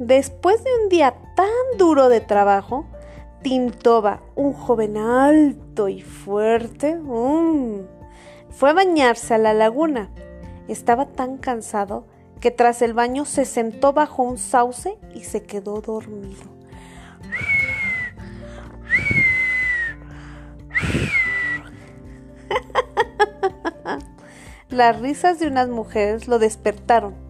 Después de un día tan duro de trabajo, Tintoba, un joven alto y fuerte, mm, fue a bañarse a la laguna. Estaba tan cansado que tras el baño se sentó bajo un sauce y se quedó dormido. Las risas de unas mujeres lo despertaron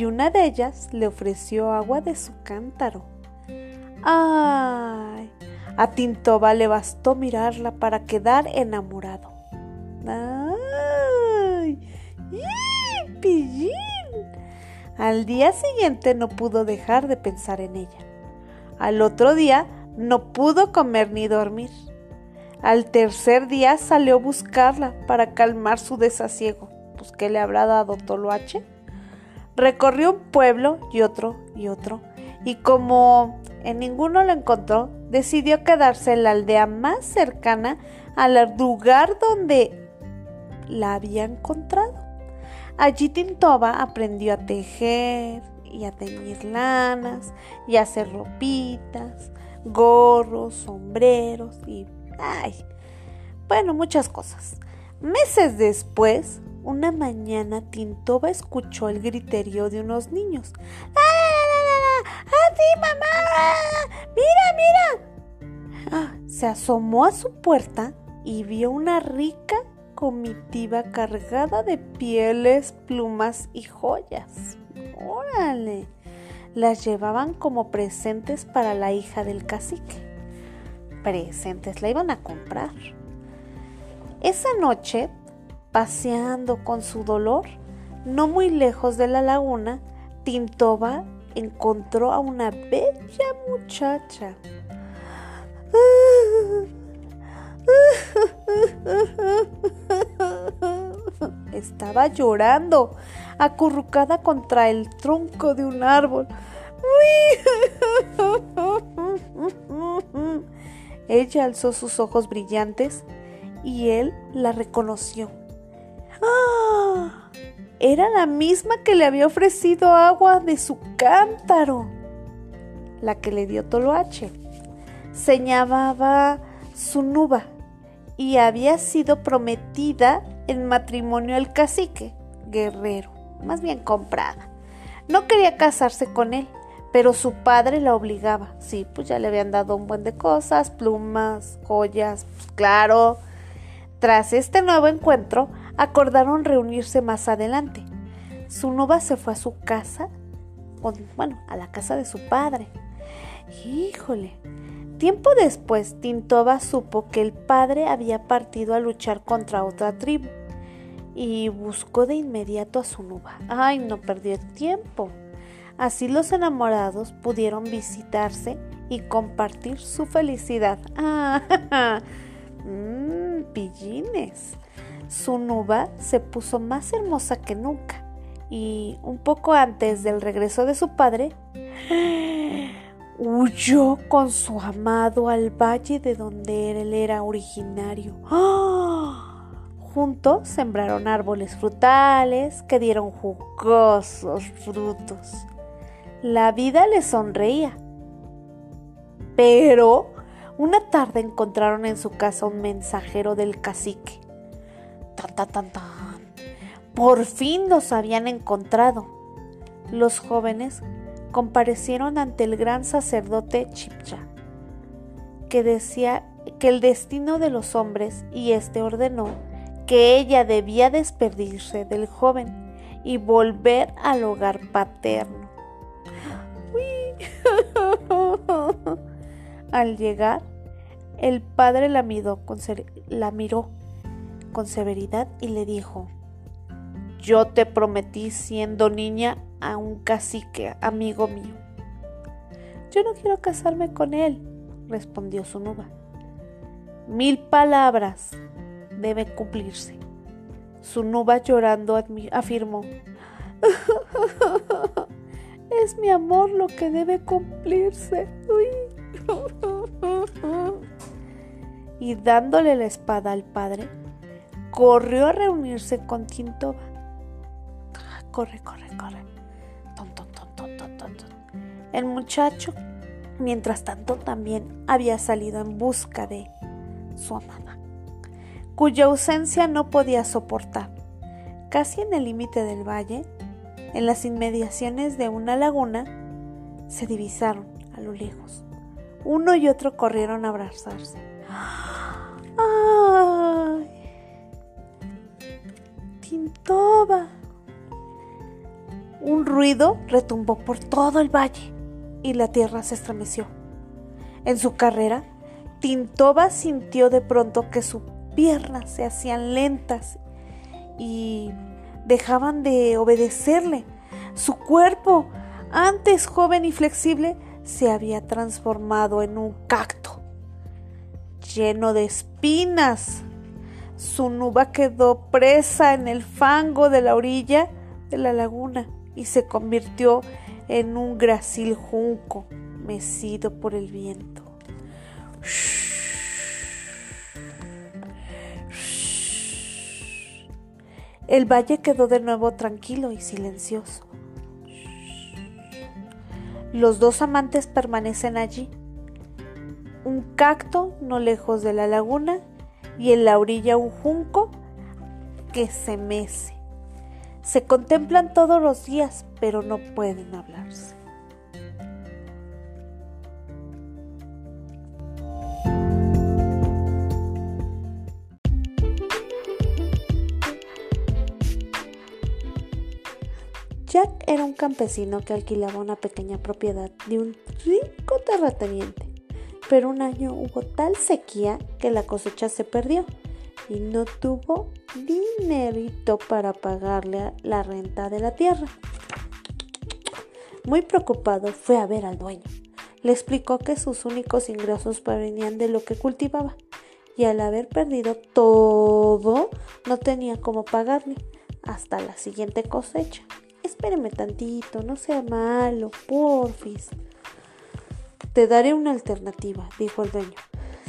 y una de ellas le ofreció agua de su cántaro. ¡Ay! A Tintoba le bastó mirarla para quedar enamorado. ¡Ay! ¡Pillín! Al día siguiente no pudo dejar de pensar en ella. Al otro día no pudo comer ni dormir. Al tercer día salió a buscarla para calmar su desasiego. Pues, ¿qué le habrá dado Toloache? Recorrió un pueblo y otro y otro. Y como en ninguno lo encontró, decidió quedarse en la aldea más cercana al lugar donde la había encontrado. Allí Tintoba aprendió a tejer y a teñir lanas y a hacer ropitas, gorros, sombreros y Ay, bueno, muchas cosas. Meses después, una mañana Tintoba escuchó el griterío de unos niños. ¡Ah, ¡Ah, sí, mamá! ¡Mira, mira! Ah, se asomó a su puerta y vio una rica comitiva cargada de pieles, plumas y joyas. ¡Órale! Las llevaban como presentes para la hija del cacique presentes, la iban a comprar. Esa noche, paseando con su dolor, no muy lejos de la laguna, Tintoba encontró a una bella muchacha. Estaba llorando, acurrucada contra el tronco de un árbol. Ella alzó sus ojos brillantes y él la reconoció. Era la misma que le había ofrecido agua de su cántaro, la que le dio Toloache. Se llamaba Sunuba y había sido prometida en matrimonio al cacique, guerrero, más bien comprada. No quería casarse con él, pero su padre la obligaba. Sí, pues ya le habían dado un buen de cosas, plumas, joyas, pues claro. Tras este nuevo encuentro, acordaron reunirse más adelante. Su nuba se fue a su casa, bueno, a la casa de su padre. Híjole. Tiempo después, Tintoba supo que el padre había partido a luchar contra otra tribu y buscó de inmediato a su nuba. Ay, no perdió tiempo. Así los enamorados pudieron visitarse y compartir su felicidad. ¡Ah! mmm, pillines. Su nuba se puso más hermosa que nunca y un poco antes del regreso de su padre, huyó con su amado al valle de donde él era originario. Juntos sembraron árboles frutales que dieron jugosos frutos la vida le sonreía. Pero una tarde encontraron en su casa un mensajero del cacique. Por fin los habían encontrado. Los jóvenes comparecieron ante el gran sacerdote Chipcha, que decía que el destino de los hombres y éste ordenó que ella debía despedirse del joven y volver al hogar paterno. Al llegar, el padre la miró, la miró con severidad y le dijo, yo te prometí siendo niña a un cacique, amigo mío. Yo no quiero casarme con él, respondió su nuba. Mil palabras deben cumplirse. Su nuba llorando afirmó, es mi amor lo que debe cumplirse. Y dándole la espada al padre, corrió a reunirse con Tintoba. Corre, corre, corre. El muchacho, mientras tanto, también había salido en busca de su amada, cuya ausencia no podía soportar. Casi en el límite del valle, en las inmediaciones de una laguna, se divisaron a lo lejos. Uno y otro corrieron a abrazarse. ¡Ay! Tintoba. Un ruido retumbó por todo el valle y la tierra se estremeció. En su carrera, Tintoba sintió de pronto que sus piernas se hacían lentas y dejaban de obedecerle. Su cuerpo, antes joven y flexible, se había transformado en un cacto lleno de espinas. Su nuba quedó presa en el fango de la orilla de la laguna y se convirtió en un grasil junco mecido por el viento. El valle quedó de nuevo tranquilo y silencioso. Los dos amantes permanecen allí, un cacto no lejos de la laguna y en la orilla un junco que se mece. Se contemplan todos los días, pero no pueden hablarse. Jack era un campesino que alquilaba una pequeña propiedad de un rico terrateniente, pero un año hubo tal sequía que la cosecha se perdió y no tuvo dinerito para pagarle la renta de la tierra. Muy preocupado fue a ver al dueño. Le explicó que sus únicos ingresos provenían de lo que cultivaba y al haber perdido todo no tenía cómo pagarle hasta la siguiente cosecha. Espéreme tantito, no sea malo, porfis. Te daré una alternativa, dijo el dueño.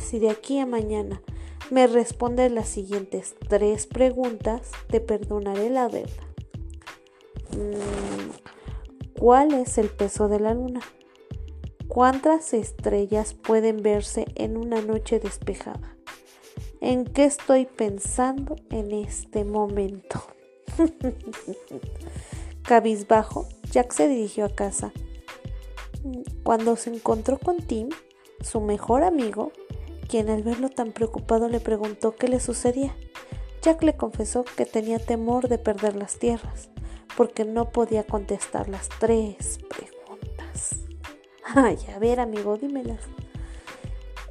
Si de aquí a mañana me respondes las siguientes tres preguntas, te perdonaré la deuda. Mm, ¿Cuál es el peso de la luna? ¿Cuántas estrellas pueden verse en una noche despejada? ¿En qué estoy pensando en este momento? Cabizbajo, Jack se dirigió a casa. Cuando se encontró con Tim, su mejor amigo, quien al verlo tan preocupado le preguntó qué le sucedía. Jack le confesó que tenía temor de perder las tierras, porque no podía contestar las tres preguntas. Ay, a ver, amigo, dímelas.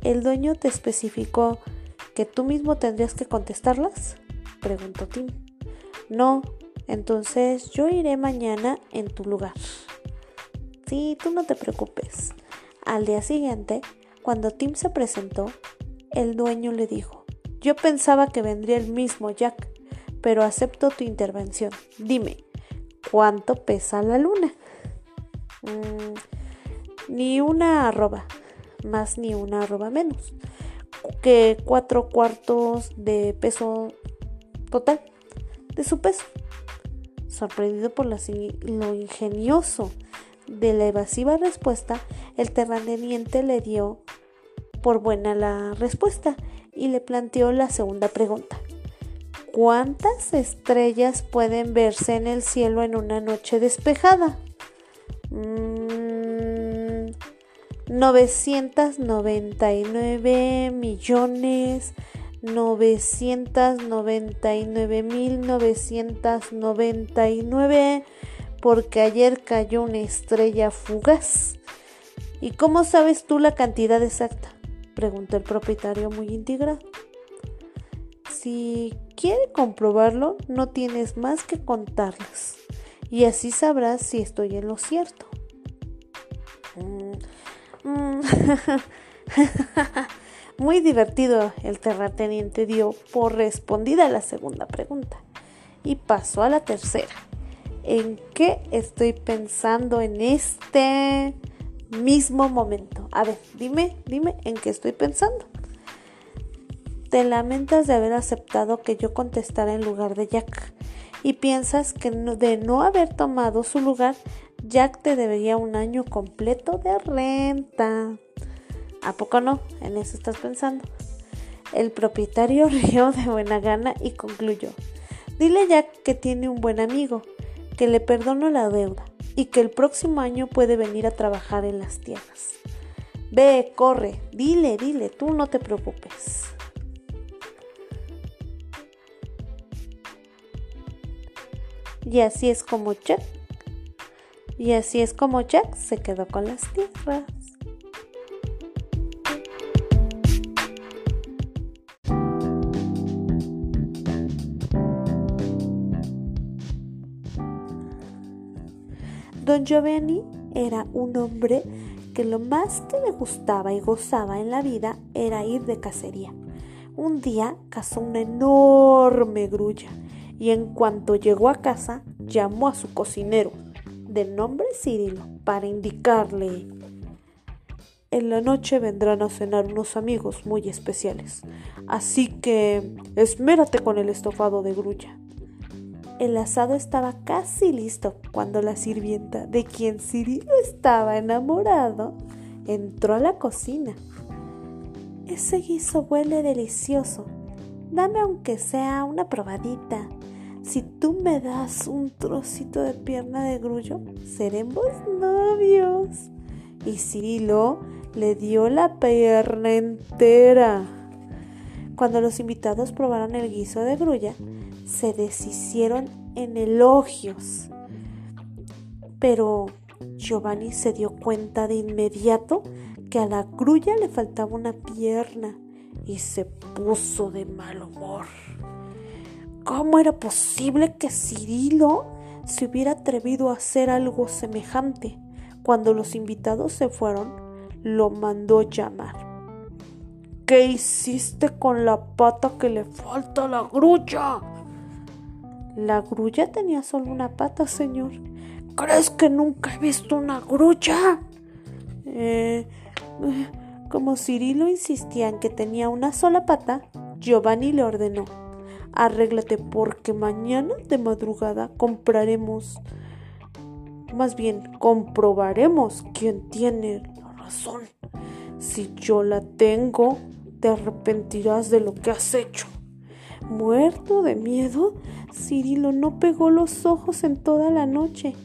¿El dueño te especificó que tú mismo tendrías que contestarlas? preguntó Tim. No, entonces yo iré mañana en tu lugar. Sí, tú no te preocupes. Al día siguiente, cuando Tim se presentó, el dueño le dijo, yo pensaba que vendría el mismo Jack, pero acepto tu intervención. Dime, ¿cuánto pesa la luna? Mm, ni una arroba, más ni una arroba menos, que cuatro cuartos de peso total de su peso sorprendido por lo ingenioso de la evasiva respuesta, el terrateniente le dio por buena la respuesta y le planteó la segunda pregunta. ¿Cuántas estrellas pueden verse en el cielo en una noche despejada? 999 mm, millones 999.999 porque ayer cayó una estrella fugaz. ¿Y cómo sabes tú la cantidad exacta? preguntó el propietario muy integrado. Si quiere comprobarlo, no tienes más que contarlas y así sabrás si estoy en lo cierto. Mm, mm. Muy divertido el terrateniente dio por respondida la segunda pregunta y pasó a la tercera. ¿En qué estoy pensando en este mismo momento? A ver, dime, dime en qué estoy pensando. Te lamentas de haber aceptado que yo contestara en lugar de Jack y piensas que de no haber tomado su lugar Jack te debería un año completo de renta. ¿A poco no? En eso estás pensando. El propietario rió de buena gana y concluyó. Dile a Jack que tiene un buen amigo, que le perdono la deuda y que el próximo año puede venir a trabajar en las tierras. Ve, corre, dile, dile, tú no te preocupes. Y así es como Jack. Y así es como Jack se quedó con las tierras. Don Giovanni era un hombre que lo más que le gustaba y gozaba en la vida era ir de cacería. Un día cazó una enorme grulla y en cuanto llegó a casa llamó a su cocinero, de nombre Cirilo, para indicarle en la noche vendrán a cenar unos amigos muy especiales, así que esmérate con el estofado de grulla. El asado estaba casi listo cuando la sirvienta, de quien Cirilo estaba enamorado, entró a la cocina. Ese guiso huele delicioso. Dame aunque sea una probadita. Si tú me das un trocito de pierna de grullo, seremos novios. Y Cirilo le dio la pierna entera. Cuando los invitados probaron el guiso de grulla, se deshicieron en elogios. Pero Giovanni se dio cuenta de inmediato que a la grulla le faltaba una pierna y se puso de mal humor. ¿Cómo era posible que Cirilo se hubiera atrevido a hacer algo semejante? Cuando los invitados se fueron, lo mandó llamar. ¿Qué hiciste con la pata que le falta a la grulla? La grulla tenía solo una pata, señor. ¿Crees que nunca he visto una grulla? Eh, como Cirilo insistía en que tenía una sola pata, Giovanni le ordenó arréglate porque mañana de madrugada compraremos, más bien comprobaremos quién tiene la razón. Si yo la tengo, te arrepentirás de lo que has hecho. Muerto de miedo, Cirilo no pegó los ojos en toda la noche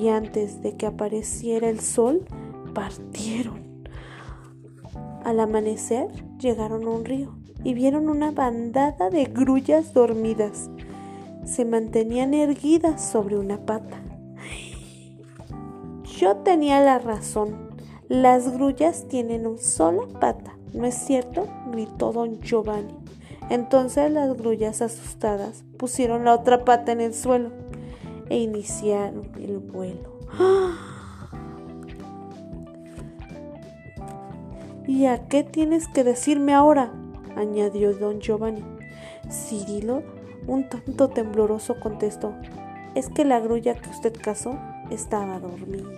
y antes de que apareciera el sol, partieron. Al amanecer llegaron a un río y vieron una bandada de grullas dormidas. Se mantenían erguidas sobre una pata. Yo tenía la razón. Las grullas tienen una sola pata, ¿no es cierto? gritó don Giovanni. Entonces las grullas asustadas pusieron la otra pata en el suelo e iniciaron el vuelo. ¿Y a qué tienes que decirme ahora? añadió don Giovanni. Cirilo, un tanto tembloroso, contestó, es que la grulla que usted casó estaba dormida.